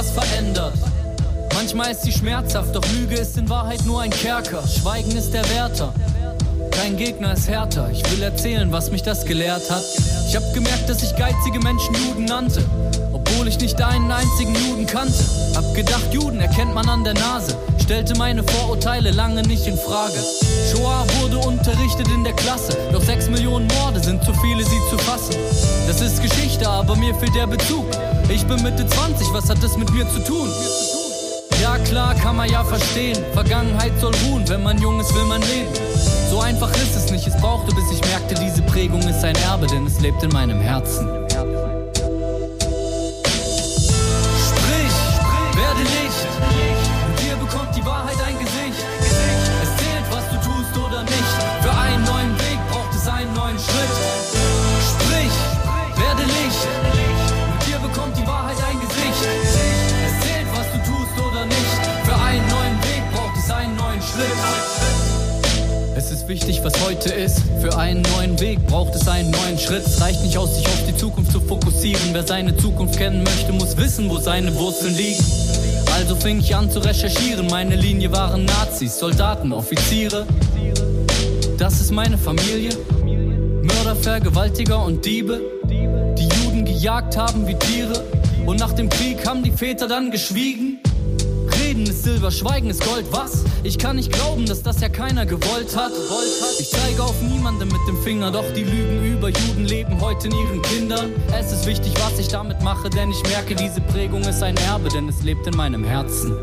was verändert. Manchmal ist sie schmerzhaft, doch Lüge ist in Wahrheit nur ein Kerker. Schweigen ist der Wärter. Kein Gegner ist härter. Ich will erzählen, was mich das gelehrt hat. Ich hab gemerkt, dass ich geizige Menschen Juden nannte. Obwohl ich nicht einen einzigen Juden kannte. Hab gedacht, Juden erkennt man an der Nase. Stellte meine Vorurteile lange nicht in Frage. Shoah wurde unterrichtet in der Klasse. Doch sechs Millionen Morde sind zu viele, sie zu fassen. Das ist Geschichte, aber mir fehlt der Bezug. Ich bin Mitte 20, was hat das mit mir zu tun? Ja klar, kann man ja verstehen. Vergangenheit soll ruhen, wenn man jung ist, will man leben. So einfach ist es nicht, es brauchte, bis ich merkte, diese Prägung ist ein Erbe, denn es lebt in meinem Herzen. Wichtig, was heute ist. Für einen neuen Weg braucht es einen neuen Schritt. Es reicht nicht aus, sich auf die Zukunft zu fokussieren. Wer seine Zukunft kennen möchte, muss wissen, wo seine Wurzeln liegen. Also fing ich an zu recherchieren. Meine Linie waren Nazis, Soldaten, Offiziere. Das ist meine Familie. Mörder, Vergewaltiger und Diebe, die Juden gejagt haben wie Tiere. Und nach dem Krieg haben die Väter dann geschwiegen. Reden ist Silber, Schweigen ist Gold. Was? Ich kann nicht glauben, dass das ja keiner gewollt hat. Ich zeige auf niemanden mit dem Finger, doch die Lügen über Juden leben heute in ihren Kindern. Es ist wichtig, was ich damit mache, denn ich merke, diese Prägung ist ein Erbe, denn es lebt in meinem Herzen.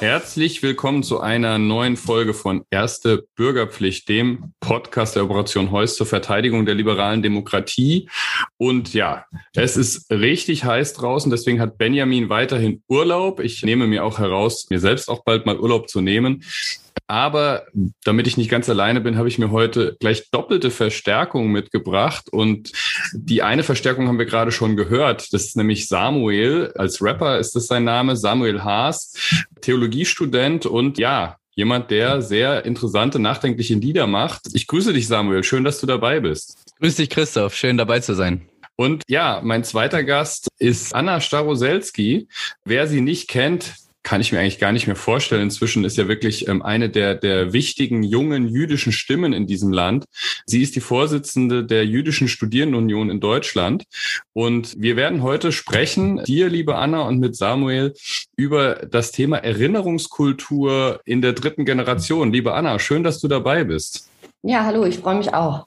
Herzlich willkommen zu einer neuen Folge von Erste Bürgerpflicht, dem Podcast der Operation Heuss zur Verteidigung der liberalen Demokratie. Und ja, es ist richtig heiß draußen, deswegen hat Benjamin weiterhin Urlaub. Ich nehme mir auch heraus, mir selbst auch bald mal Urlaub zu nehmen. Aber damit ich nicht ganz alleine bin, habe ich mir heute gleich doppelte Verstärkung mitgebracht. Und die eine Verstärkung haben wir gerade schon gehört. Das ist nämlich Samuel. Als Rapper ist das sein Name. Samuel Haas, Theologiestudent und ja, jemand, der sehr interessante, nachdenkliche Lieder macht. Ich grüße dich, Samuel. Schön, dass du dabei bist. Grüß dich, Christoph. Schön dabei zu sein. Und ja, mein zweiter Gast ist Anna Staroselski. Wer sie nicht kennt, kann ich mir eigentlich gar nicht mehr vorstellen. Inzwischen ist ja wirklich ähm, eine der, der wichtigen jungen jüdischen Stimmen in diesem Land. Sie ist die Vorsitzende der Jüdischen Studierendenunion in Deutschland. Und wir werden heute sprechen, dir, liebe Anna, und mit Samuel über das Thema Erinnerungskultur in der dritten Generation. Liebe Anna, schön, dass du dabei bist. Ja, hallo, ich freue mich auch.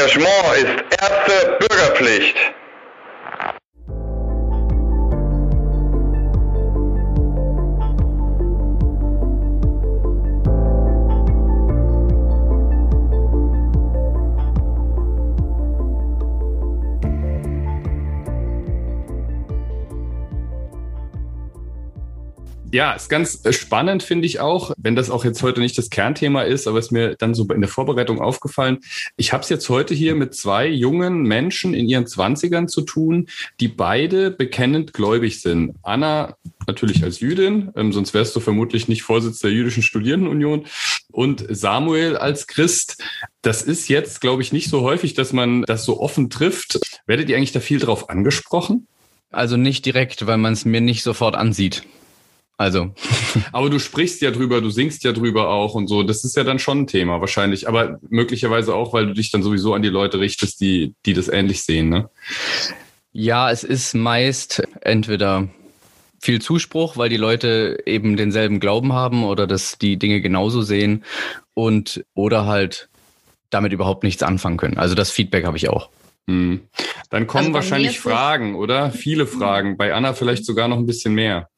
Engagement ist erste Bürgerpflicht. Ja, ist ganz äh, spannend, finde ich auch, wenn das auch jetzt heute nicht das Kernthema ist, aber ist mir dann so in der Vorbereitung aufgefallen. Ich habe es jetzt heute hier mit zwei jungen Menschen in ihren Zwanzigern zu tun, die beide bekennend gläubig sind. Anna natürlich als Jüdin, ähm, sonst wärst du vermutlich nicht Vorsitz der Jüdischen Studierendenunion. Und Samuel als Christ. Das ist jetzt, glaube ich, nicht so häufig, dass man das so offen trifft. Werdet ihr eigentlich da viel drauf angesprochen? Also nicht direkt, weil man es mir nicht sofort ansieht. Also. Aber du sprichst ja drüber, du singst ja drüber auch und so. Das ist ja dann schon ein Thema wahrscheinlich. Aber möglicherweise auch, weil du dich dann sowieso an die Leute richtest, die, die das ähnlich sehen, ne? Ja, es ist meist entweder viel Zuspruch, weil die Leute eben denselben Glauben haben oder dass die Dinge genauso sehen und oder halt damit überhaupt nichts anfangen können. Also das Feedback habe ich auch. Hm. Dann kommen Also wahrscheinlich Fragen, oder? Viele Fragen. Bei Anna vielleicht sogar noch ein bisschen mehr.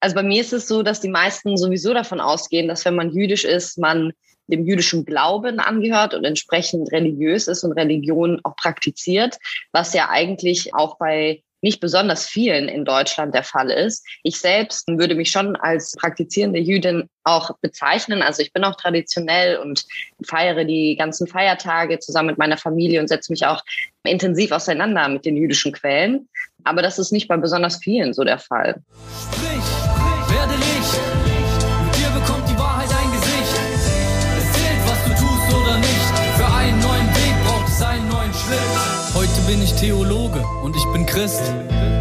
Also bei mir ist es so, dass die meisten sowieso davon ausgehen, dass wenn man jüdisch ist, man dem jüdischen Glauben angehört und entsprechend religiös ist und Religion auch praktiziert, was ja eigentlich auch bei nicht besonders vielen in Deutschland der Fall ist. Ich selbst würde mich schon als praktizierende Jüdin auch bezeichnen. Also ich bin auch traditionell und feiere die ganzen Feiertage zusammen mit meiner Familie und setze mich auch intensiv auseinander mit den jüdischen Quellen. Aber das ist nicht bei besonders vielen so der Fall. Sprich, werde Licht. Bin ich Theologe und ich bin Christ.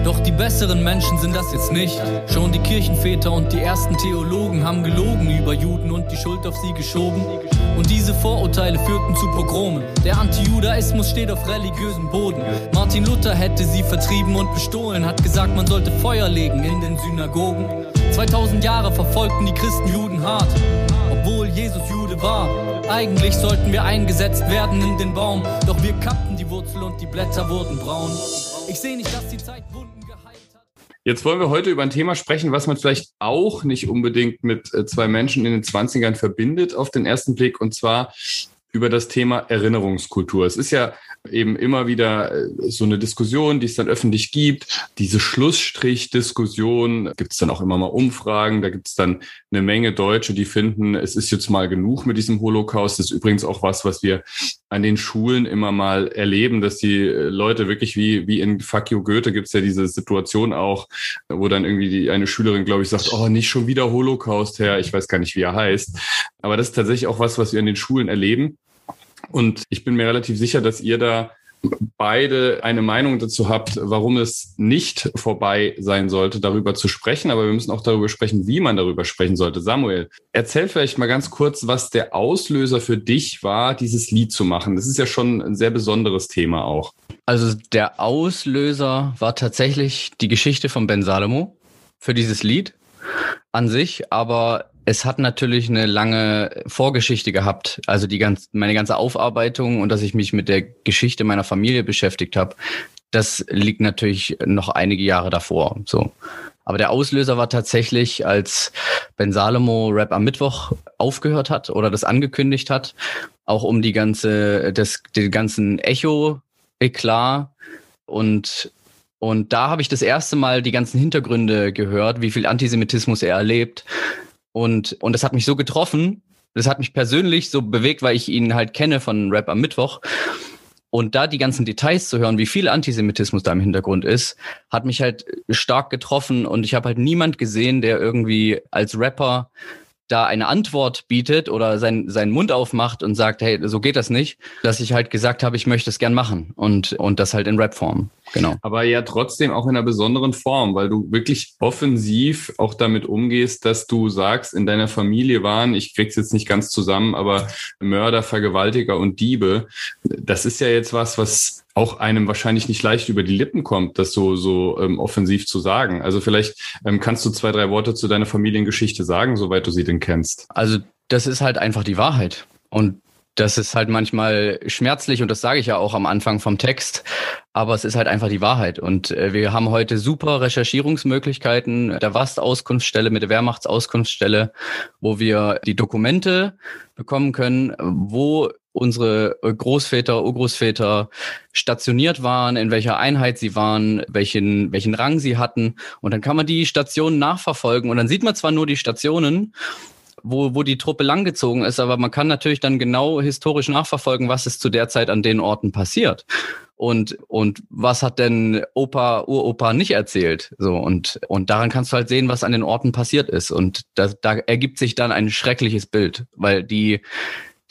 Doch die besseren Menschen sind das jetzt nicht. Schon die Kirchenväter und die ersten Theologen haben gelogen über Juden und die Schuld auf sie geschoben. Und diese Vorurteile führten zu Pogromen. Der Antijudaismus steht auf religiösem Boden. Martin Luther hätte sie vertrieben und bestohlen, hat gesagt, man sollte Feuer legen in den Synagogen. 2000 Jahre verfolgten die Christen Juden hart, obwohl Jesus Jude war. Eigentlich sollten wir eingesetzt werden in den Baum, doch wir kappten Wurzel und die Blätter wurden braun. Ich sehe nicht, dass die Zeit Wunden geheilt hat. Jetzt wollen wir heute über ein Thema sprechen, was man vielleicht auch nicht unbedingt mit äh, zwei Menschen in den 20ern verbindet auf den ersten Blick, und zwar über das Thema Erinnerungskultur. Es ist ja eben immer wieder äh, so eine Diskussion, die es dann öffentlich gibt. Diese Schlussstrich-Diskussion gibt es dann auch immer mal Umfragen. Da gibt es dann eine Menge Deutsche, die finden, es ist jetzt mal genug mit diesem Holocaust. Das ist übrigens auch was, was wir an den Schulen immer mal erleben, dass die äh, Leute wirklich wie, wie in Fuck you Goethe gibt es ja diese Situation auch, wo dann irgendwie die, eine Schülerin, glaube ich, sagt, oh, nicht schon wieder Holocaust her. Ich weiß gar nicht, wie er heißt. Aber das ist tatsächlich auch was, was wir an den Schulen erleben. Und ich bin mir relativ sicher, dass ihr da beide eine Meinung dazu habt, warum es nicht vorbei sein sollte, darüber zu sprechen. Aber wir müssen auch darüber sprechen, wie man darüber sprechen sollte. Samuel, erzähl vielleicht mal ganz kurz, was der Auslöser für dich war, dieses Lied zu machen. Das ist ja schon ein sehr besonderes Thema auch. Also der Auslöser war tatsächlich die Geschichte von Ben Salomo für dieses Lied an sich, aber es hat natürlich eine lange Vorgeschichte gehabt. Also die ganz, meine ganze Aufarbeitung und dass ich mich mit der Geschichte meiner Familie beschäftigt habe, das liegt natürlich noch einige Jahre davor. So. Aber der Auslöser war tatsächlich, als Ben Salomo Rap am Mittwoch aufgehört hat oder das angekündigt hat, auch um die ganze, das, den ganzen Echo-Eklat und und da habe ich das erste Mal die ganzen Hintergründe gehört, wie viel Antisemitismus er erlebt, und, und das hat mich so getroffen, das hat mich persönlich so bewegt, weil ich ihn halt kenne von Rap am Mittwoch. Und da die ganzen Details zu hören, wie viel Antisemitismus da im Hintergrund ist, hat mich halt stark getroffen und ich habe halt niemand gesehen, der irgendwie als Rapper da eine Antwort bietet oder sein, seinen Mund aufmacht und sagt, hey, so geht das nicht, dass ich halt gesagt habe, ich möchte es gern machen und, und das halt in Rapform. Genau. Aber ja trotzdem auch in einer besonderen Form, weil du wirklich offensiv auch damit umgehst, dass du sagst, in deiner Familie waren, ich krieg's jetzt nicht ganz zusammen, aber Mörder, Vergewaltiger und Diebe. Das ist ja jetzt was, was auch einem wahrscheinlich nicht leicht über die Lippen kommt, das so, so ähm, offensiv zu sagen. Also vielleicht ähm, kannst du zwei, drei Worte zu deiner Familiengeschichte sagen, soweit du sie denn kennst. Also das ist halt einfach die Wahrheit. Und das ist halt manchmal schmerzlich und das sage ich ja auch am Anfang vom Text, aber es ist halt einfach die Wahrheit. Und äh, wir haben heute super Recherchierungsmöglichkeiten der WAST-Auskunftsstelle mit der Wehrmachtsauskunftsstelle, wo wir die Dokumente bekommen können, wo unsere Großväter, Urgroßväter stationiert waren, in welcher Einheit sie waren, welchen, welchen Rang sie hatten. Und dann kann man die Stationen nachverfolgen und dann sieht man zwar nur die Stationen, wo, wo die Truppe langgezogen ist, aber man kann natürlich dann genau historisch nachverfolgen, was ist zu der Zeit an den Orten passiert. Und, und was hat denn Opa, Uropa nicht erzählt? So, und, und daran kannst du halt sehen, was an den Orten passiert ist. Und da, da ergibt sich dann ein schreckliches Bild, weil die,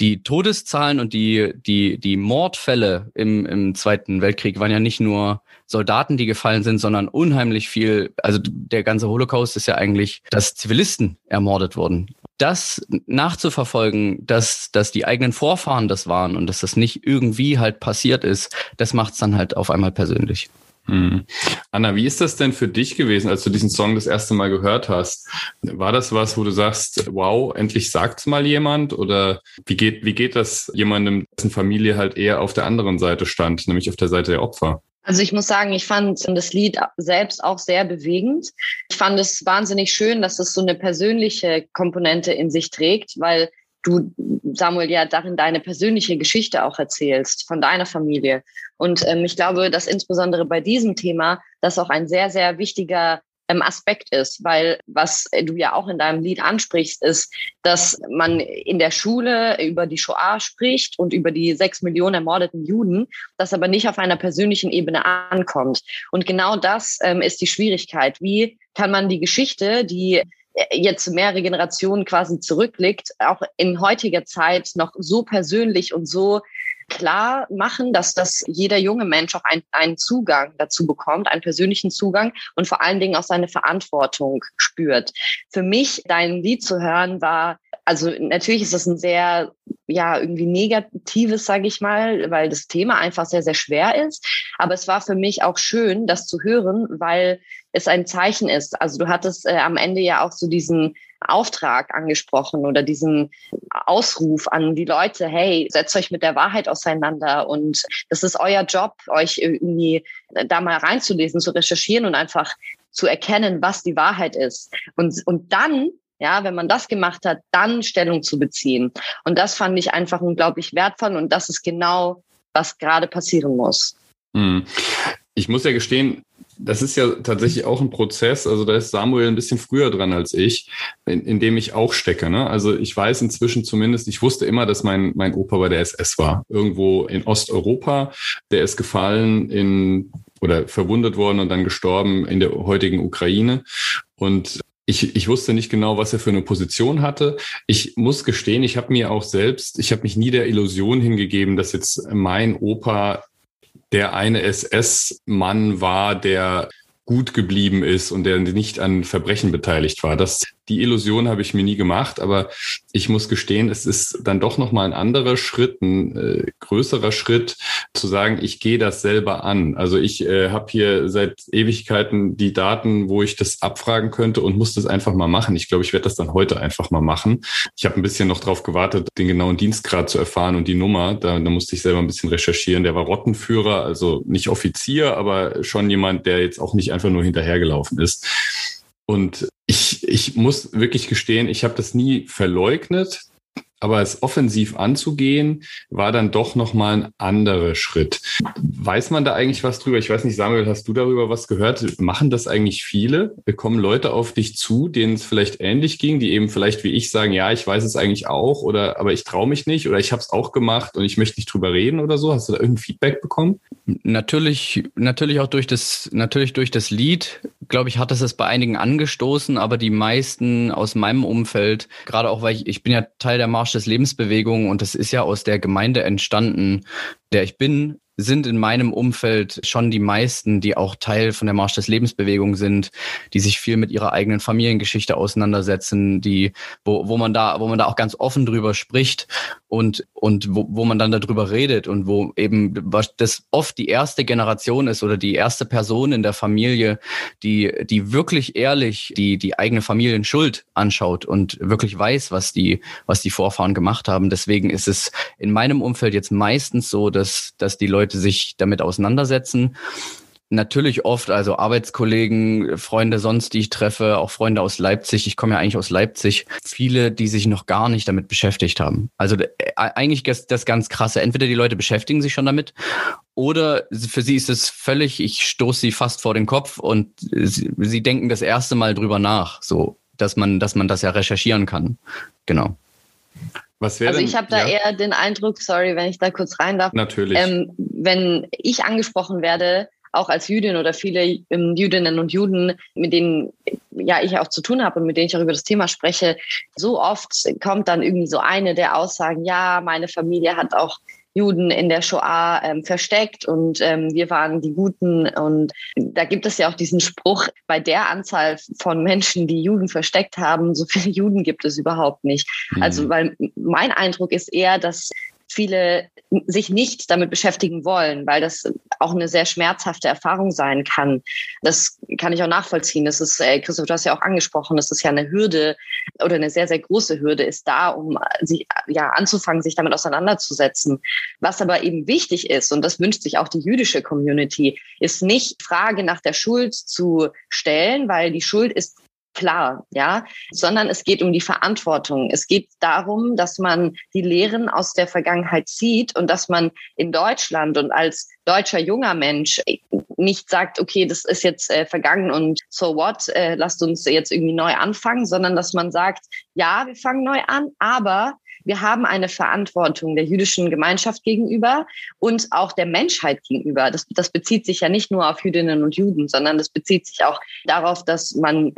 die Todeszahlen und die, die, die Mordfälle im, im Zweiten Weltkrieg waren ja nicht nur Soldaten, die gefallen sind, sondern unheimlich viel, also der ganze Holocaust ist ja eigentlich, dass Zivilisten ermordet wurden. Das nachzuverfolgen, dass, dass die eigenen Vorfahren das waren und dass das nicht irgendwie halt passiert ist, das macht es dann halt auf einmal persönlich. Hm. Anna, wie ist das denn für dich gewesen, als du diesen Song das erste Mal gehört hast? War das was, wo du sagst, wow, endlich sagt's mal jemand? Oder wie geht, wie geht das jemandem, dessen Familie halt eher auf der anderen Seite stand, nämlich auf der Seite der Opfer? Also ich muss sagen, ich fand das Lied selbst auch sehr bewegend. Ich fand es wahnsinnig schön, dass es so eine persönliche Komponente in sich trägt, weil du, Samuel, ja darin deine persönliche Geschichte auch erzählst von deiner Familie. Und ähm, ich glaube, dass insbesondere bei diesem Thema das auch ein sehr, sehr wichtiger ähm, Aspekt ist, weil was du ja auch in deinem Lied ansprichst, ist, dass man in der Schule über die Shoah spricht und über die sechs Millionen ermordeten Juden, das aber nicht auf einer persönlichen Ebene ankommt. Und genau das ähm, ist die Schwierigkeit. Wie kann man die Geschichte, die jetzt mehrere Generationen quasi zurückliegt, auch in heutiger Zeit noch so persönlich und so klar machen, dass das jeder junge Mensch auch ein, einen Zugang dazu bekommt, einen persönlichen Zugang und vor allen Dingen auch seine Verantwortung spürt. Für mich, dein Lied zu hören, war, also natürlich ist das ein sehr, ja, irgendwie negatives, sage ich mal, weil das Thema einfach sehr, sehr schwer ist. Aber es war für mich auch schön, das zu hören, weil es ein Zeichen ist. Also du hattest äh, am Ende ja auch so diesen Auftrag angesprochen oder diesen Ausruf an die Leute, hey, setzt euch mit der Wahrheit auseinander und das ist euer Job, euch irgendwie da mal reinzulesen, zu recherchieren und einfach zu erkennen, was die Wahrheit ist. Und, und dann ja, wenn man das gemacht hat, dann Stellung zu beziehen. Und das fand ich einfach unglaublich wertvoll und das ist genau, was gerade passieren muss. Hm. Ich muss ja gestehen, das ist ja tatsächlich auch ein Prozess. Also da ist Samuel ein bisschen früher dran als ich, in, in dem ich auch stecke. Ne? Also ich weiß inzwischen zumindest, ich wusste immer, dass mein, mein Opa bei der SS war. Irgendwo in Osteuropa. Der ist gefallen in oder verwundet worden und dann gestorben in der heutigen Ukraine. Und ich, ich wusste nicht genau, was er für eine Position hatte. Ich muss gestehen, ich habe mir auch selbst, ich habe mich nie der Illusion hingegeben, dass jetzt mein Opa der eine SS-Mann war, der gut geblieben ist und der nicht an Verbrechen beteiligt war. Das die Illusion habe ich mir nie gemacht, aber ich muss gestehen, es ist dann doch noch mal ein anderer Schritt, ein äh, größerer Schritt, zu sagen, ich gehe das selber an. Also ich äh, habe hier seit Ewigkeiten die Daten, wo ich das abfragen könnte und muss das einfach mal machen. Ich glaube, ich werde das dann heute einfach mal machen. Ich habe ein bisschen noch drauf gewartet, den genauen Dienstgrad zu erfahren und die Nummer. Da, da musste ich selber ein bisschen recherchieren. Der war Rottenführer, also nicht Offizier, aber schon jemand, der jetzt auch nicht einfach nur hinterhergelaufen ist. Und ich, ich muss wirklich gestehen, ich habe das nie verleugnet. Aber es offensiv anzugehen, war dann doch nochmal ein anderer Schritt. Weiß man da eigentlich was drüber? Ich weiß nicht, Samuel, hast du darüber was gehört? Machen das eigentlich viele? Kommen Leute auf dich zu, denen es vielleicht ähnlich ging, die eben vielleicht wie ich sagen, ja, ich weiß es eigentlich auch, oder aber ich traue mich nicht oder ich habe es auch gemacht und ich möchte nicht drüber reden oder so? Hast du da irgendein Feedback bekommen? Natürlich, natürlich auch durch das, natürlich durch das Lied, glaube ich, hat es es bei einigen angestoßen, aber die meisten aus meinem Umfeld, gerade auch weil ich, ich bin ja Teil der Marsch Marsch des Lebensbewegung. Und das ist ja aus der Gemeinde entstanden, der ich bin, sind in meinem Umfeld schon die meisten, die auch Teil von der Marsch des Lebensbewegung sind, die sich viel mit ihrer eigenen Familiengeschichte auseinandersetzen, die, wo, wo man da, wo man da auch ganz offen drüber spricht und, und wo, wo man dann darüber redet und wo eben das oft die erste Generation ist oder die erste Person in der Familie, die, die wirklich ehrlich die, die eigene Familienschuld anschaut und wirklich weiß, was die, was die Vorfahren gemacht haben. Deswegen ist es in meinem Umfeld jetzt meistens so, dass, dass die Leute Leute sich damit auseinandersetzen. Natürlich oft, also Arbeitskollegen, Freunde sonst, die ich treffe, auch Freunde aus Leipzig. Ich komme ja eigentlich aus Leipzig. Viele, die sich noch gar nicht damit beschäftigt haben. Also äh, eigentlich ist das ganz krasse. Entweder die Leute beschäftigen sich schon damit oder für sie ist es völlig, ich stoße sie fast vor den Kopf und sie, sie denken das erste Mal drüber nach, so, dass man, dass man das ja recherchieren kann. Genau. Was also ich habe da ja? eher den Eindruck, sorry, wenn ich da kurz rein darf. Natürlich. Ähm, wenn ich angesprochen werde, auch als Jüdin oder viele ähm, Jüdinnen und Juden, mit denen ja ich auch zu tun habe und mit denen ich auch über das Thema spreche, so oft kommt dann irgendwie so eine der Aussagen, ja, meine Familie hat auch Juden in der Shoah ähm, versteckt und ähm, wir waren die Guten. Und da gibt es ja auch diesen Spruch, bei der Anzahl von Menschen, die Juden versteckt haben, so viele Juden gibt es überhaupt nicht. Mhm. Also, weil mein Eindruck ist eher, dass viele sich nicht damit beschäftigen wollen, weil das auch eine sehr schmerzhafte Erfahrung sein kann. Das kann ich auch nachvollziehen. Das ist, äh, Christoph, du hast ja auch angesprochen, das ist ja eine Hürde oder eine sehr, sehr große Hürde ist da, um sich ja anzufangen, sich damit auseinanderzusetzen. Was aber eben wichtig ist, und das wünscht sich auch die jüdische Community, ist nicht Frage nach der Schuld zu stellen, weil die Schuld ist klar, ja, sondern es geht um die Verantwortung. Es geht darum, dass man die Lehren aus der Vergangenheit zieht und dass man in Deutschland und als deutscher junger Mensch nicht sagt, okay, das ist jetzt äh, vergangen und so what, äh, lasst uns jetzt irgendwie neu anfangen, sondern dass man sagt, ja, wir fangen neu an, aber wir haben eine Verantwortung der jüdischen Gemeinschaft gegenüber und auch der Menschheit gegenüber. Das, das bezieht sich ja nicht nur auf Jüdinnen und Juden, sondern das bezieht sich auch darauf, dass man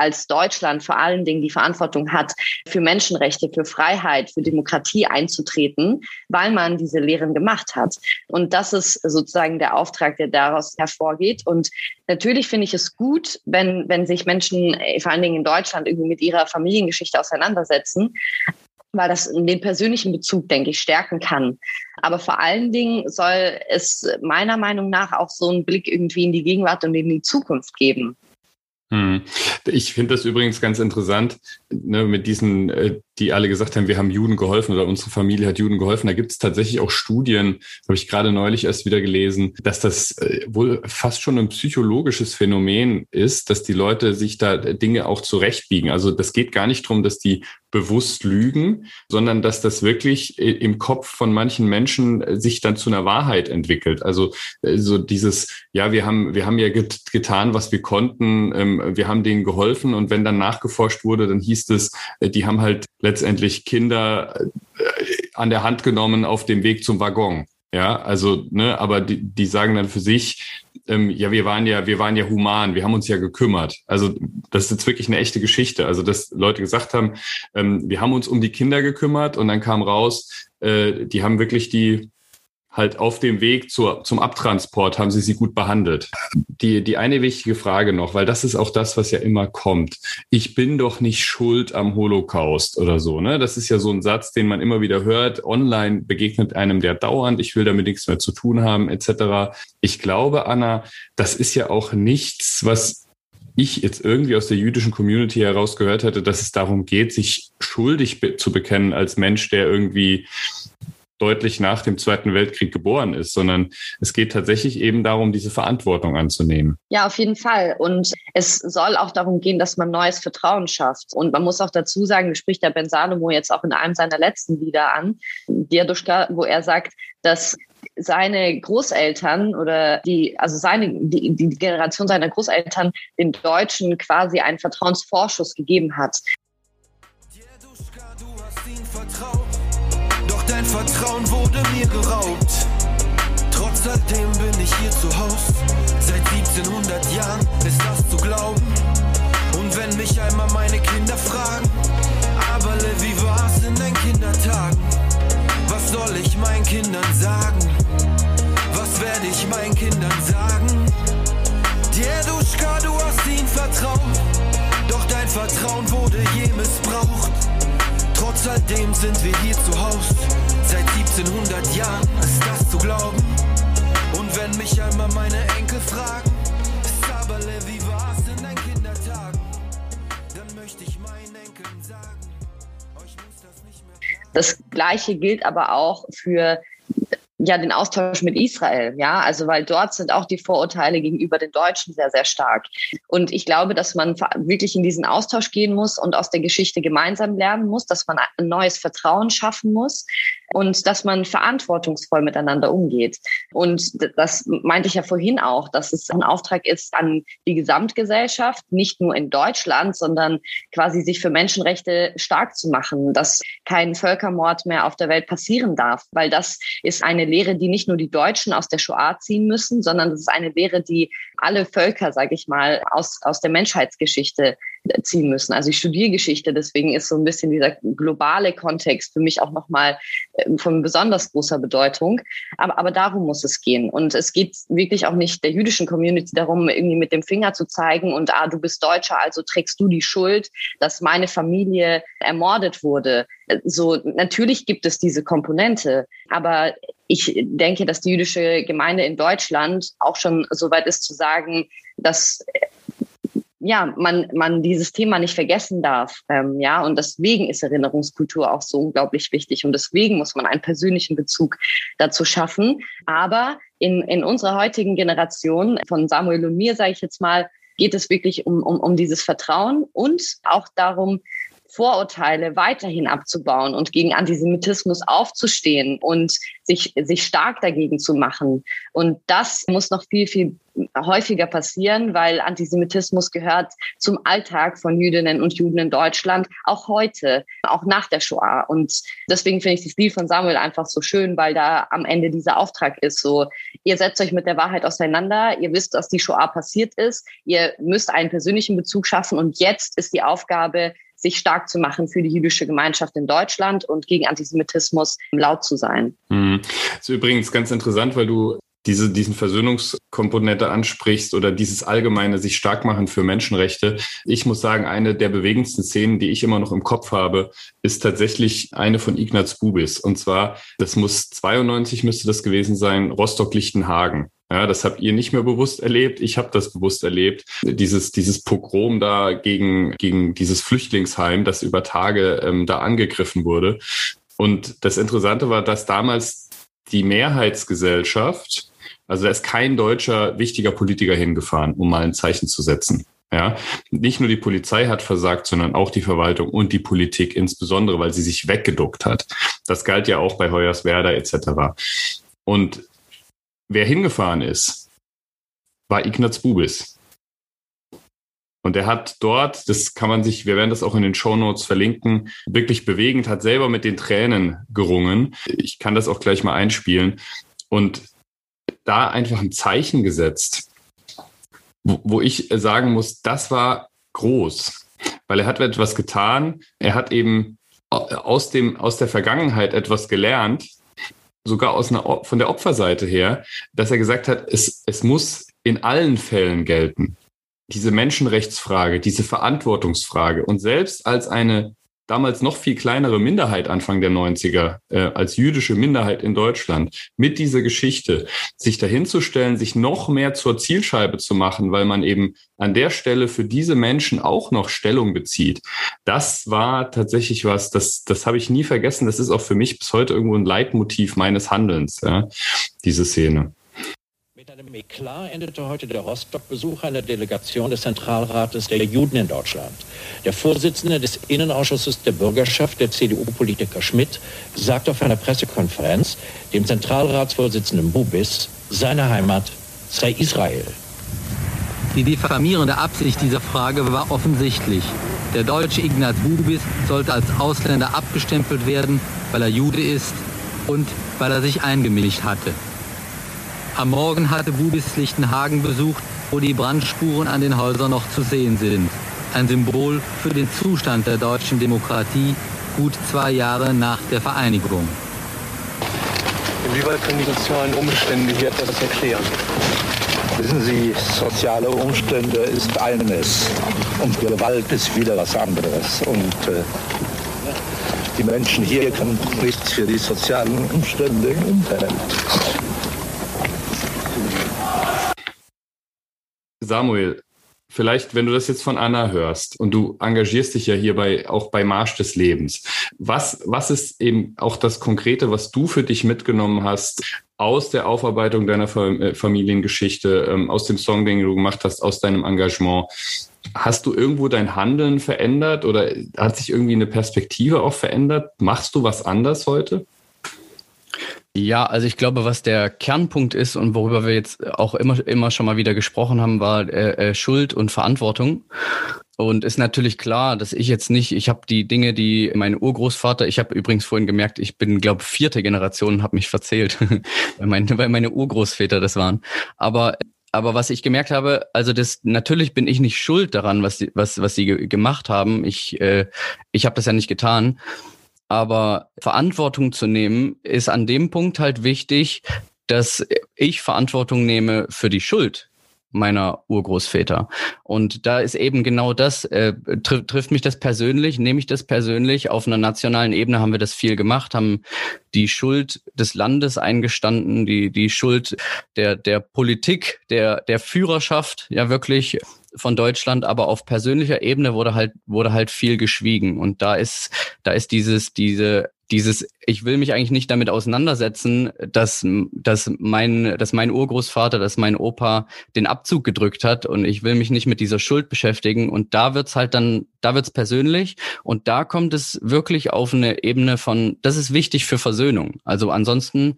als Deutschland vor allen Dingen die Verantwortung hat, für Menschenrechte, für Freiheit, für Demokratie einzutreten, weil man diese Lehren gemacht hat. Und das ist sozusagen der Auftrag, der daraus hervorgeht. Und natürlich finde ich es gut, wenn, wenn sich Menschen, äh, vor allen Dingen in Deutschland, irgendwie mit ihrer Familiengeschichte auseinandersetzen weil das den persönlichen Bezug, denke ich, stärken kann. Aber vor allen Dingen soll es meiner Meinung nach auch so einen Blick irgendwie in die Gegenwart und in die Zukunft geben. Hm. Ich finde das übrigens ganz interessant, ne, mit diesen, äh, die alle gesagt haben, wir haben Juden geholfen oder unsere Familie hat Juden geholfen. Da gibt es tatsächlich auch Studien, habe ich gerade neulich erst wieder gelesen, dass das äh, wohl fast schon ein psychologisches Phänomen ist, dass die Leute sich da Dinge auch zurechtbiegen. Also das geht gar nicht darum, dass die bewusst lügen, sondern dass das wirklich äh, im Kopf von manchen Menschen äh, sich dann zu einer Wahrheit entwickelt. Also so dieses, ja, wir haben, wir haben ja get getan, was wir konnten, ähm, wir haben denen geholfen und wenn dann nachgeforscht wurde, dann hieß es, die haben halt letztendlich Kinder an der Hand genommen auf dem Weg zum Waggon. Ja, also, ne, aber die, die sagen dann für sich, ähm, ja, wir waren ja, wir waren ja human, wir haben uns ja gekümmert. Also, das ist jetzt wirklich eine echte Geschichte. Also, dass Leute gesagt haben, ähm, wir haben uns um die Kinder gekümmert und dann kam raus, äh, die haben wirklich die halt auf dem Weg zur, zum Abtransport haben sie sie gut behandelt. Die, die eine wichtige Frage noch, weil das ist auch das, was ja immer kommt. Ich bin doch nicht schuld am Holocaust oder so. Ne? Das ist ja so ein Satz, den man immer wieder hört. Online begegnet einem der dauernd. Ich will damit nichts mehr zu tun haben, etc. Ich glaube, Anna, das ist ja auch nichts, was ich jetzt irgendwie aus der jüdischen Community heraus gehört hätte, dass es darum geht, sich schuldig zu bekennen als Mensch, der irgendwie deutlich nach dem Zweiten Weltkrieg geboren ist, sondern es geht tatsächlich eben darum, diese Verantwortung anzunehmen. Ja, auf jeden Fall. Und es soll auch darum gehen, dass man neues Vertrauen schafft. Und man muss auch dazu sagen, spricht der Ben Salomo jetzt auch in einem seiner letzten Lieder an, Dirduschka, wo er sagt, dass seine Großeltern oder die, also seine, die, die Generation seiner Großeltern den Deutschen quasi einen Vertrauensvorschuss gegeben hat. Vertrauen wurde mir geraubt. Trotz alledem bin ich hier zu Haus. Seit 1700 Jahren ist das zu glauben. Und wenn mich einmal meine Kinder fragen, aber wie war's in deinen Kindertagen? Was soll ich meinen Kindern sagen? Was werde ich meinen Kindern sagen? Der Duschka, du hast ihnen vertraut. Doch dein Vertrauen wurde je missbraucht. Trotz alledem sind wir hier zu Haus. Seit 1700 Jahren ist das zu glauben. Und wenn mich einmal meine Enkel fragen, Sabale, wie war's in deinen Kindertagen? Dann möchte ich meinen Enkeln sagen, euch muss das nicht mehr. Das Gleiche gilt aber auch für ja den Austausch mit Israel, ja, also weil dort sind auch die Vorurteile gegenüber den Deutschen sehr, sehr stark. Und ich glaube, dass man wirklich in diesen Austausch gehen muss und aus der Geschichte gemeinsam lernen muss, dass man ein neues Vertrauen schaffen muss und dass man verantwortungsvoll miteinander umgeht. Und das meinte ich ja vorhin auch, dass es ein Auftrag ist an die Gesamtgesellschaft, nicht nur in Deutschland, sondern quasi sich für Menschenrechte stark zu machen, dass kein Völkermord mehr auf der Welt passieren darf, weil das ist eine Lehre, die nicht nur die Deutschen aus der Shoah ziehen müssen, sondern das ist eine Lehre, die alle Völker, sage ich mal, aus, aus der Menschheitsgeschichte ziehen müssen. Also ich studiere Geschichte, deswegen ist so ein bisschen dieser globale Kontext für mich auch nochmal ähm, von besonders großer Bedeutung. Aber, aber darum muss es gehen. Und es geht wirklich auch nicht der jüdischen Community darum, irgendwie mit dem Finger zu zeigen und ah, du bist Deutscher, also trägst du die Schuld, dass meine Familie ermordet wurde. So, natürlich gibt es diese Komponente, aber ich denke, dass die jüdische Gemeinde in Deutschland auch schon so weit ist zu sagen, dass ja, man, man dieses Thema nicht vergessen darf. Ähm, ja, und deswegen ist Erinnerungskultur auch so unglaublich wichtig. Und deswegen muss man einen persönlichen Bezug dazu schaffen. Aber in, in unserer heutigen Generation von Samuel und mir, sage ich jetzt mal, geht es wirklich um, um, um dieses Vertrauen und auch darum, Vorurteile weiterhin abzubauen und gegen Antisemitismus aufzustehen und sich, sich stark dagegen zu machen. Und das muss noch viel, viel häufiger passieren, weil Antisemitismus gehört zum Alltag von Jüdinnen und Juden in Deutschland, auch heute, auch nach der Shoah. Und deswegen finde ich das Lied von Samuel einfach so schön, weil da am Ende dieser Auftrag ist, so, ihr setzt euch mit der Wahrheit auseinander, ihr wisst, was die Shoah passiert ist, ihr müsst einen persönlichen Bezug schaffen und jetzt ist die Aufgabe, sich stark zu machen für die jüdische Gemeinschaft in Deutschland und gegen Antisemitismus laut zu sein. Mhm. Das ist übrigens ganz interessant, weil du diese, diesen Versöhnungskomponente ansprichst oder dieses allgemeine sich stark machen für Menschenrechte. Ich muss sagen, eine der bewegendsten Szenen, die ich immer noch im Kopf habe, ist tatsächlich eine von Ignaz Bubis. Und zwar, das muss 92 müsste das gewesen sein, Rostock-Lichtenhagen. Ja, das habt ihr nicht mehr bewusst erlebt. Ich habe das bewusst erlebt. Dieses, dieses Pogrom da gegen, gegen dieses Flüchtlingsheim, das über Tage ähm, da angegriffen wurde. Und das Interessante war, dass damals die Mehrheitsgesellschaft, also da ist kein deutscher wichtiger Politiker hingefahren, um mal ein Zeichen zu setzen. Ja, nicht nur die Polizei hat versagt, sondern auch die Verwaltung und die Politik insbesondere, weil sie sich weggeduckt hat. Das galt ja auch bei Hoyerswerda etc. Und wer hingefahren ist, war Ignaz Bubis. Und er hat dort, das kann man sich, wir werden das auch in den Show Notes verlinken, wirklich bewegend, hat selber mit den Tränen gerungen. Ich kann das auch gleich mal einspielen. Und da einfach ein Zeichen gesetzt, wo, wo ich sagen muss, das war groß, weil er hat etwas getan. Er hat eben aus dem, aus der Vergangenheit etwas gelernt, sogar aus einer, von der Opferseite her, dass er gesagt hat, es, es muss in allen Fällen gelten. Diese Menschenrechtsfrage, diese Verantwortungsfrage und selbst als eine damals noch viel kleinere Minderheit Anfang der 90er, äh, als jüdische Minderheit in Deutschland, mit dieser Geschichte, sich dahinzustellen, sich noch mehr zur Zielscheibe zu machen, weil man eben an der Stelle für diese Menschen auch noch Stellung bezieht. Das war tatsächlich was, das, das habe ich nie vergessen. Das ist auch für mich bis heute irgendwo ein Leitmotiv meines Handelns, ja, diese Szene. Mit einem Eklat endete heute der Rostock-Besuch einer Delegation des Zentralrates der Juden in Deutschland. Der Vorsitzende des Innenausschusses der Bürgerschaft, der CDU-Politiker Schmidt, sagt auf einer Pressekonferenz, dem Zentralratsvorsitzenden Bubis, seine Heimat sei Israel. Die diffamierende Absicht dieser Frage war offensichtlich. Der deutsche Ignaz Bubis sollte als Ausländer abgestempelt werden, weil er Jude ist und weil er sich eingemischt hatte. Am Morgen hatte Bubis Lichtenhagen besucht, wo die Brandspuren an den Häusern noch zu sehen sind. Ein Symbol für den Zustand der deutschen Demokratie gut zwei Jahre nach der Vereinigung. Inwieweit können die sozialen Umstände hier etwas erklären? Wissen Sie, soziale Umstände ist eines und Gewalt ist wieder was anderes. Und äh, die Menschen hier können nichts für die sozialen Umstände im Umfeld. Samuel, vielleicht, wenn du das jetzt von Anna hörst und du engagierst dich ja hier bei, auch bei Marsch des Lebens, was, was ist eben auch das Konkrete, was du für dich mitgenommen hast aus der Aufarbeitung deiner äh, Familiengeschichte, ähm, aus dem Song, den du gemacht hast, aus deinem Engagement? Hast du irgendwo dein Handeln verändert oder hat sich irgendwie eine Perspektive auch verändert? Machst du was anders heute? Ja, also ich glaube, was der Kernpunkt ist und worüber wir jetzt auch immer, immer schon mal wieder gesprochen haben, war äh, äh, Schuld und Verantwortung. Und ist natürlich klar, dass ich jetzt nicht, ich habe die Dinge, die mein Urgroßvater, ich habe übrigens vorhin gemerkt, ich bin, glaube vierte Generation, habe mich verzählt, weil, meine, weil meine Urgroßväter das waren. Aber aber was ich gemerkt habe, also das natürlich bin ich nicht schuld daran, was was was sie gemacht haben. Ich äh, ich habe das ja nicht getan. Aber Verantwortung zu nehmen, ist an dem Punkt halt wichtig, dass ich Verantwortung nehme für die Schuld meiner Urgroßväter. Und da ist eben genau das, äh, trifft, trifft mich das persönlich, nehme ich das persönlich. Auf einer nationalen Ebene haben wir das viel gemacht, haben die Schuld des Landes eingestanden, die, die Schuld der, der Politik, der, der Führerschaft ja wirklich von Deutschland, aber auf persönlicher Ebene wurde halt, wurde halt viel geschwiegen. Und da ist, da ist dieses, diese dieses, ich will mich eigentlich nicht damit auseinandersetzen, dass, dass, mein, dass mein Urgroßvater, dass mein Opa den Abzug gedrückt hat und ich will mich nicht mit dieser Schuld beschäftigen. Und da wird's halt dann, da wird's persönlich und da kommt es wirklich auf eine Ebene von, das ist wichtig für Versöhnung. Also ansonsten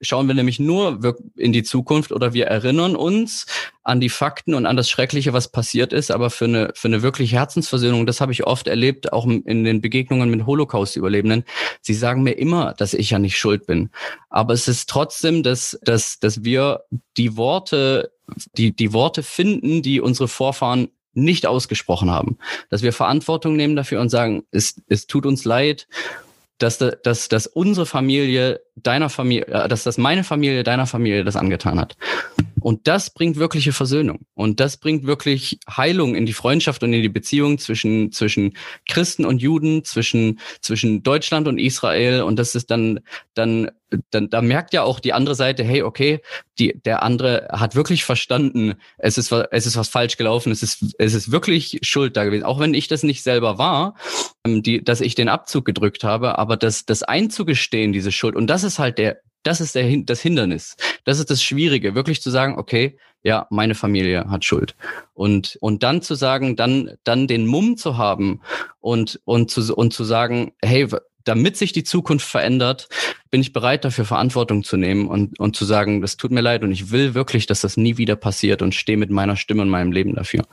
schauen wir nämlich nur in die Zukunft oder wir erinnern uns an die Fakten und an das Schreckliche, was passiert ist, aber für eine, für eine wirkliche Herzensversöhnung, das habe ich oft erlebt, auch in den Begegnungen mit Holocaust-Überlebenden. Sie sagen mir immer, dass ich ja nicht schuld bin. Aber es ist trotzdem, dass, dass, dass wir die Worte, die, die Worte finden, die unsere Vorfahren nicht ausgesprochen haben. Dass wir Verantwortung nehmen dafür und sagen, es, es tut uns leid dass, dass, dass unsere Familie deiner Familie, äh, dass das meine Familie deiner Familie das angetan hat. Und das bringt wirkliche Versöhnung. Und das bringt wirklich Heilung in die Freundschaft und in die Beziehung zwischen, zwischen Christen und Juden, zwischen, zwischen Deutschland und Israel. Und das ist dann, dann, dann, da merkt ja auch die andere Seite, hey, okay, die, der andere hat wirklich verstanden, es ist, es ist was falsch gelaufen, es ist, es ist wirklich Schuld da gewesen. Auch wenn ich das nicht selber war, ähm, die, dass ich den Abzug gedrückt habe, aber das, das einzugestehen, diese Schuld. Und das ist halt der, das ist der, das Hindernis. Das ist das Schwierige, wirklich zu sagen, okay, ja, meine Familie hat Schuld. Und, und dann zu sagen, dann, dann den Mumm zu haben und, und zu, und zu sagen, hey, damit sich die Zukunft verändert, bin ich bereit dafür Verantwortung zu nehmen und, und zu sagen, das tut mir leid und ich will wirklich, dass das nie wieder passiert und stehe mit meiner Stimme und meinem Leben dafür.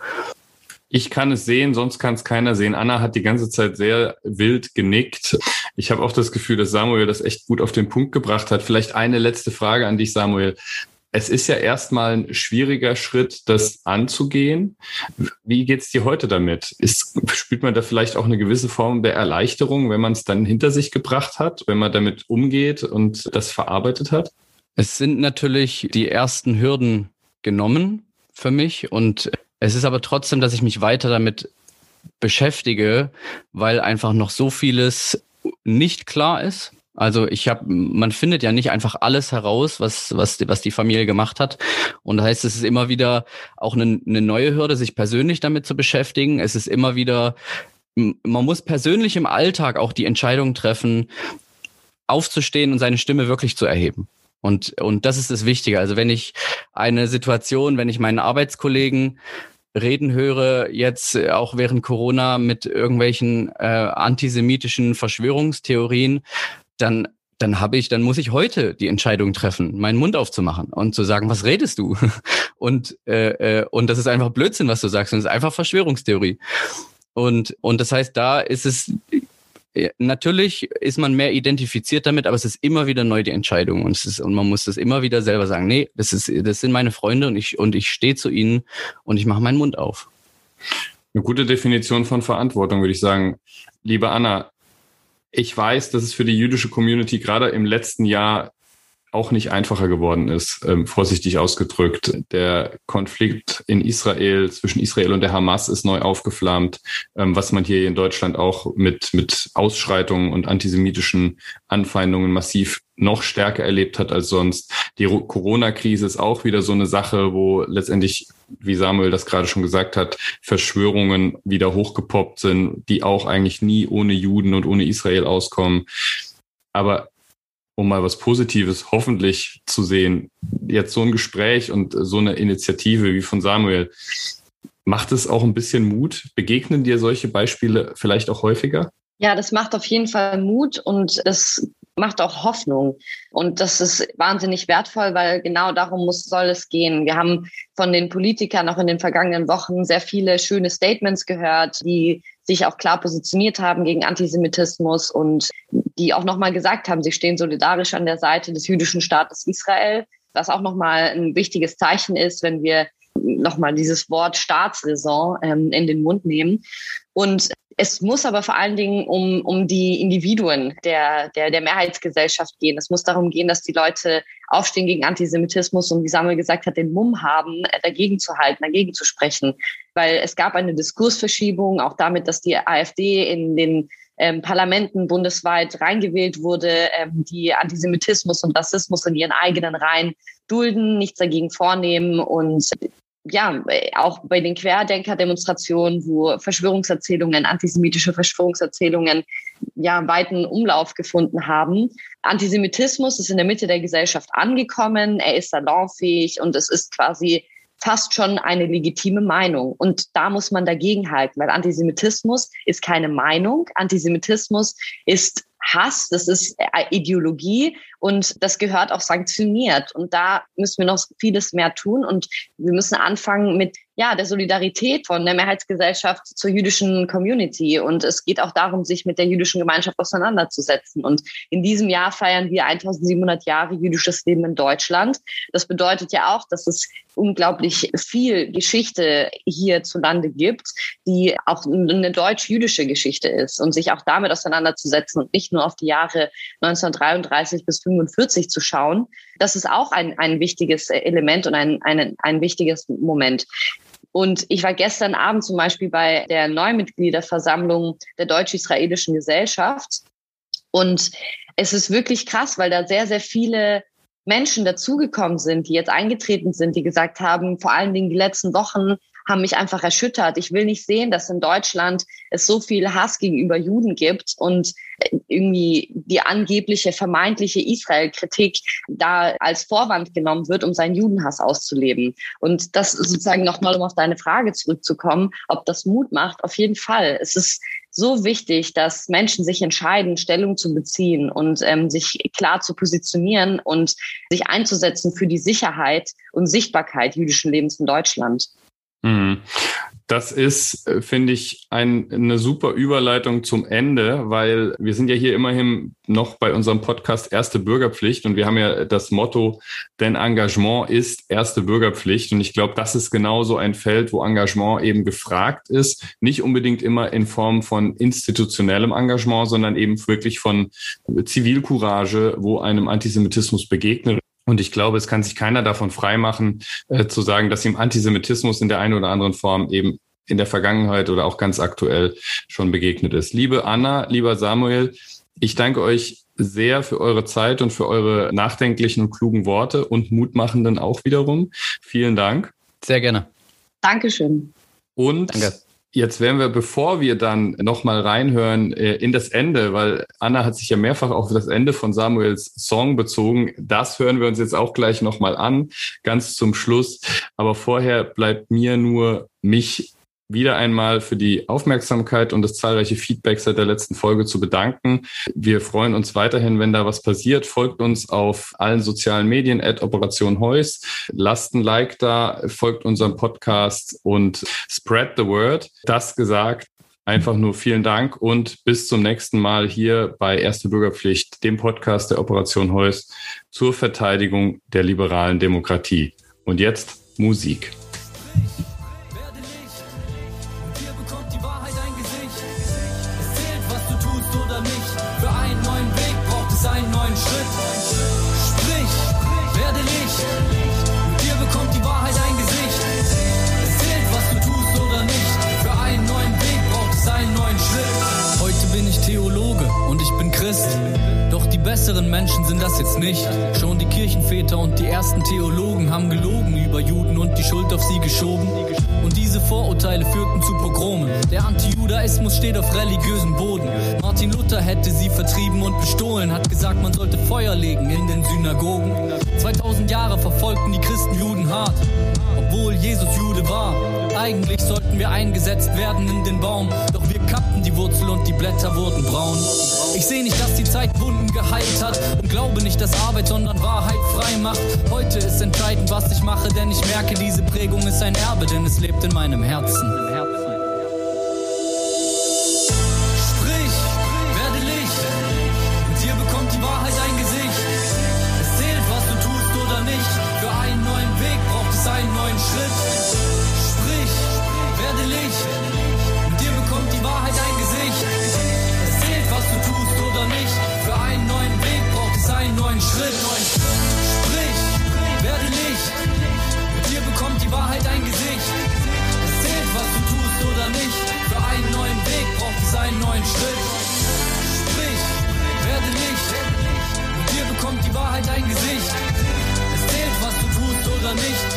Ich kann es sehen, sonst kann es keiner sehen. Anna hat die ganze Zeit sehr wild genickt. Ich habe auch das Gefühl, dass Samuel das echt gut auf den Punkt gebracht hat. Vielleicht eine letzte Frage an dich, Samuel. Es ist ja erstmal ein schwieriger Schritt, das anzugehen. Wie geht's dir heute damit? Ist, spürt man da vielleicht auch eine gewisse Form der Erleichterung, wenn man es dann hinter sich gebracht hat, wenn man damit umgeht und das verarbeitet hat? Es sind natürlich die ersten Hürden genommen für mich und es ist aber trotzdem, dass ich mich weiter damit beschäftige, weil einfach noch so vieles nicht klar ist. Also ich habe, man findet ja nicht einfach alles heraus, was was was die Familie gemacht hat. Und das heißt, es ist immer wieder auch eine, eine neue Hürde, sich persönlich damit zu beschäftigen. Es ist immer wieder, man muss persönlich im Alltag auch die Entscheidung treffen, aufzustehen und seine Stimme wirklich zu erheben. Und, und das ist das Wichtige. Also wenn ich eine Situation, wenn ich meinen Arbeitskollegen reden höre, jetzt auch während Corona mit irgendwelchen äh, antisemitischen Verschwörungstheorien, dann dann habe ich, dann muss ich heute die Entscheidung treffen, meinen Mund aufzumachen und zu sagen, was redest du? Und äh, äh, und das ist einfach Blödsinn, was du sagst, und das ist einfach Verschwörungstheorie. Und und das heißt, da ist es natürlich ist man mehr identifiziert damit, aber es ist immer wieder neu die Entscheidung und es ist, und man muss das immer wieder selber sagen, nee, das ist, das sind meine Freunde und ich, und ich stehe zu ihnen und ich mache meinen Mund auf. Eine gute Definition von Verantwortung, würde ich sagen. Liebe Anna, ich weiß, dass es für die jüdische Community gerade im letzten Jahr auch nicht einfacher geworden ist, ähm, vorsichtig ausgedrückt. Der Konflikt in Israel zwischen Israel und der Hamas ist neu aufgeflammt, ähm, was man hier in Deutschland auch mit, mit Ausschreitungen und antisemitischen Anfeindungen massiv noch stärker erlebt hat als sonst. Die Corona-Krise ist auch wieder so eine Sache, wo letztendlich, wie Samuel das gerade schon gesagt hat, Verschwörungen wieder hochgepoppt sind, die auch eigentlich nie ohne Juden und ohne Israel auskommen. Aber um mal was Positives hoffentlich zu sehen, jetzt so ein Gespräch und so eine Initiative wie von Samuel, macht es auch ein bisschen Mut? Begegnen dir solche Beispiele vielleicht auch häufiger? Ja, das macht auf jeden Fall Mut und es macht auch Hoffnung. Und das ist wahnsinnig wertvoll, weil genau darum muss, soll es gehen. Wir haben von den Politikern auch in den vergangenen Wochen sehr viele schöne Statements gehört, die sich auch klar positioniert haben gegen Antisemitismus und die auch nochmal gesagt haben, sie stehen solidarisch an der Seite des jüdischen Staates Israel, was auch nochmal ein wichtiges Zeichen ist, wenn wir nochmal dieses Wort Staatsräson ähm, in den Mund nehmen. Und es muss aber vor allen Dingen um, um die Individuen der, der, der Mehrheitsgesellschaft gehen. Es muss darum gehen, dass die Leute aufstehen gegen Antisemitismus und wie Samuel gesagt hat, den Mumm haben, äh, dagegen zu halten, dagegen zu sprechen. Weil es gab eine Diskursverschiebung, auch damit, dass die AfD in den ähm, Parlamenten bundesweit reingewählt wurde, ähm, die Antisemitismus und Rassismus in ihren eigenen Reihen dulden, nichts dagegen vornehmen und ja, auch bei den Querdenker-Demonstrationen, wo Verschwörungserzählungen, antisemitische Verschwörungserzählungen ja weiten Umlauf gefunden haben. Antisemitismus ist in der Mitte der Gesellschaft angekommen, er ist salonfähig und es ist quasi fast schon eine legitime Meinung. Und da muss man dagegen halten, weil Antisemitismus ist keine Meinung. Antisemitismus ist Hass, das ist äh, Ideologie und das gehört auch sanktioniert. Und da müssen wir noch vieles mehr tun und wir müssen anfangen mit ja, der Solidarität von der Mehrheitsgesellschaft zur jüdischen Community. Und es geht auch darum, sich mit der jüdischen Gemeinschaft auseinanderzusetzen. Und in diesem Jahr feiern wir 1700 Jahre jüdisches Leben in Deutschland. Das bedeutet ja auch, dass es unglaublich viel Geschichte hierzulande gibt, die auch eine deutsch-jüdische Geschichte ist und sich auch damit auseinanderzusetzen und nicht nur auf die Jahre 1933 bis 45 zu schauen. Das ist auch ein, ein wichtiges Element und ein, ein, ein wichtiges Moment. Und ich war gestern Abend zum Beispiel bei der Neumitgliederversammlung der Deutsch-Israelischen Gesellschaft. Und es ist wirklich krass, weil da sehr, sehr viele Menschen dazugekommen sind, die jetzt eingetreten sind, die gesagt haben, vor allen Dingen die letzten Wochen haben mich einfach erschüttert. Ich will nicht sehen, dass in Deutschland es so viel Hass gegenüber Juden gibt und irgendwie die angebliche vermeintliche Israel-Kritik da als Vorwand genommen wird, um seinen Judenhass auszuleben. Und das sozusagen nochmal, um auf deine Frage zurückzukommen, ob das Mut macht, auf jeden Fall. Es ist so wichtig, dass Menschen sich entscheiden, Stellung zu beziehen und ähm, sich klar zu positionieren und sich einzusetzen für die Sicherheit und Sichtbarkeit jüdischen Lebens in Deutschland. Mhm. Das ist, äh, finde ich, ein, eine super Überleitung zum Ende, weil wir sind ja hier immerhin noch bei unserem Podcast Erste Bürgerpflicht und wir haben ja das Motto, denn Engagement ist erste Bürgerpflicht. Und ich glaube, das ist genau so ein Feld, wo Engagement eben gefragt ist. Nicht unbedingt immer in Form von institutionellem Engagement, sondern eben wirklich von Zivilcourage, wo einem Antisemitismus begegnet. Und ich glaube, es kann sich keiner davon freimachen, äh, zu sagen, dass ihm Antisemitismus in der einen oder anderen Form eben in der Vergangenheit oder auch ganz aktuell schon begegnet ist. Liebe Anna, lieber Samuel, ich danke euch sehr für eure Zeit und für eure nachdenklichen und klugen Worte und mutmachenden auch wiederum. Vielen Dank. Sehr gerne. Dankeschön. Und Danke. Jetzt werden wir, bevor wir dann nochmal reinhören äh, in das Ende, weil Anna hat sich ja mehrfach auf das Ende von Samuels Song bezogen. Das hören wir uns jetzt auch gleich nochmal an, ganz zum Schluss. Aber vorher bleibt mir nur, mich wieder einmal für die Aufmerksamkeit und das zahlreiche Feedback seit der letzten Folge zu bedanken. Wir freuen uns weiterhin, wenn da was passiert. Folgt uns auf allen sozialen Medien, at Operation Heus. Lasst ein Like da, folgt unserem Podcast und spread the word. Das gesagt, einfach nur vielen Dank und bis zum nächsten Mal hier bei Erste Bürgerpflicht, dem Podcast der Operation Heus zur Verteidigung der liberalen Demokratie. Und jetzt Musik. Theologen haben gelogen über Juden und die Schuld auf sie geschoben. Und diese Vorurteile führten zu Pogromen. Der Antijudaismus steht auf religiösem Boden. Martin Luther hätte sie vertrieben und bestohlen, hat gesagt, man sollte Feuer legen in den Synagogen. 2000 Jahre verfolgten die Christen Juden hart, obwohl Jesus Jude war. Eigentlich sollten wir eingesetzt werden in den Baum, doch Wurzel und die Blätter wurden braun. Ich sehe nicht, dass die Zeit Wunden geheilt hat und glaube nicht, dass Arbeit, sondern Wahrheit frei macht. Heute ist entscheidend, was ich mache, denn ich merke, diese Prägung ist ein Erbe, denn es lebt in meinem Herzen. dein Gesicht. Es zählt, was du tust oder nicht.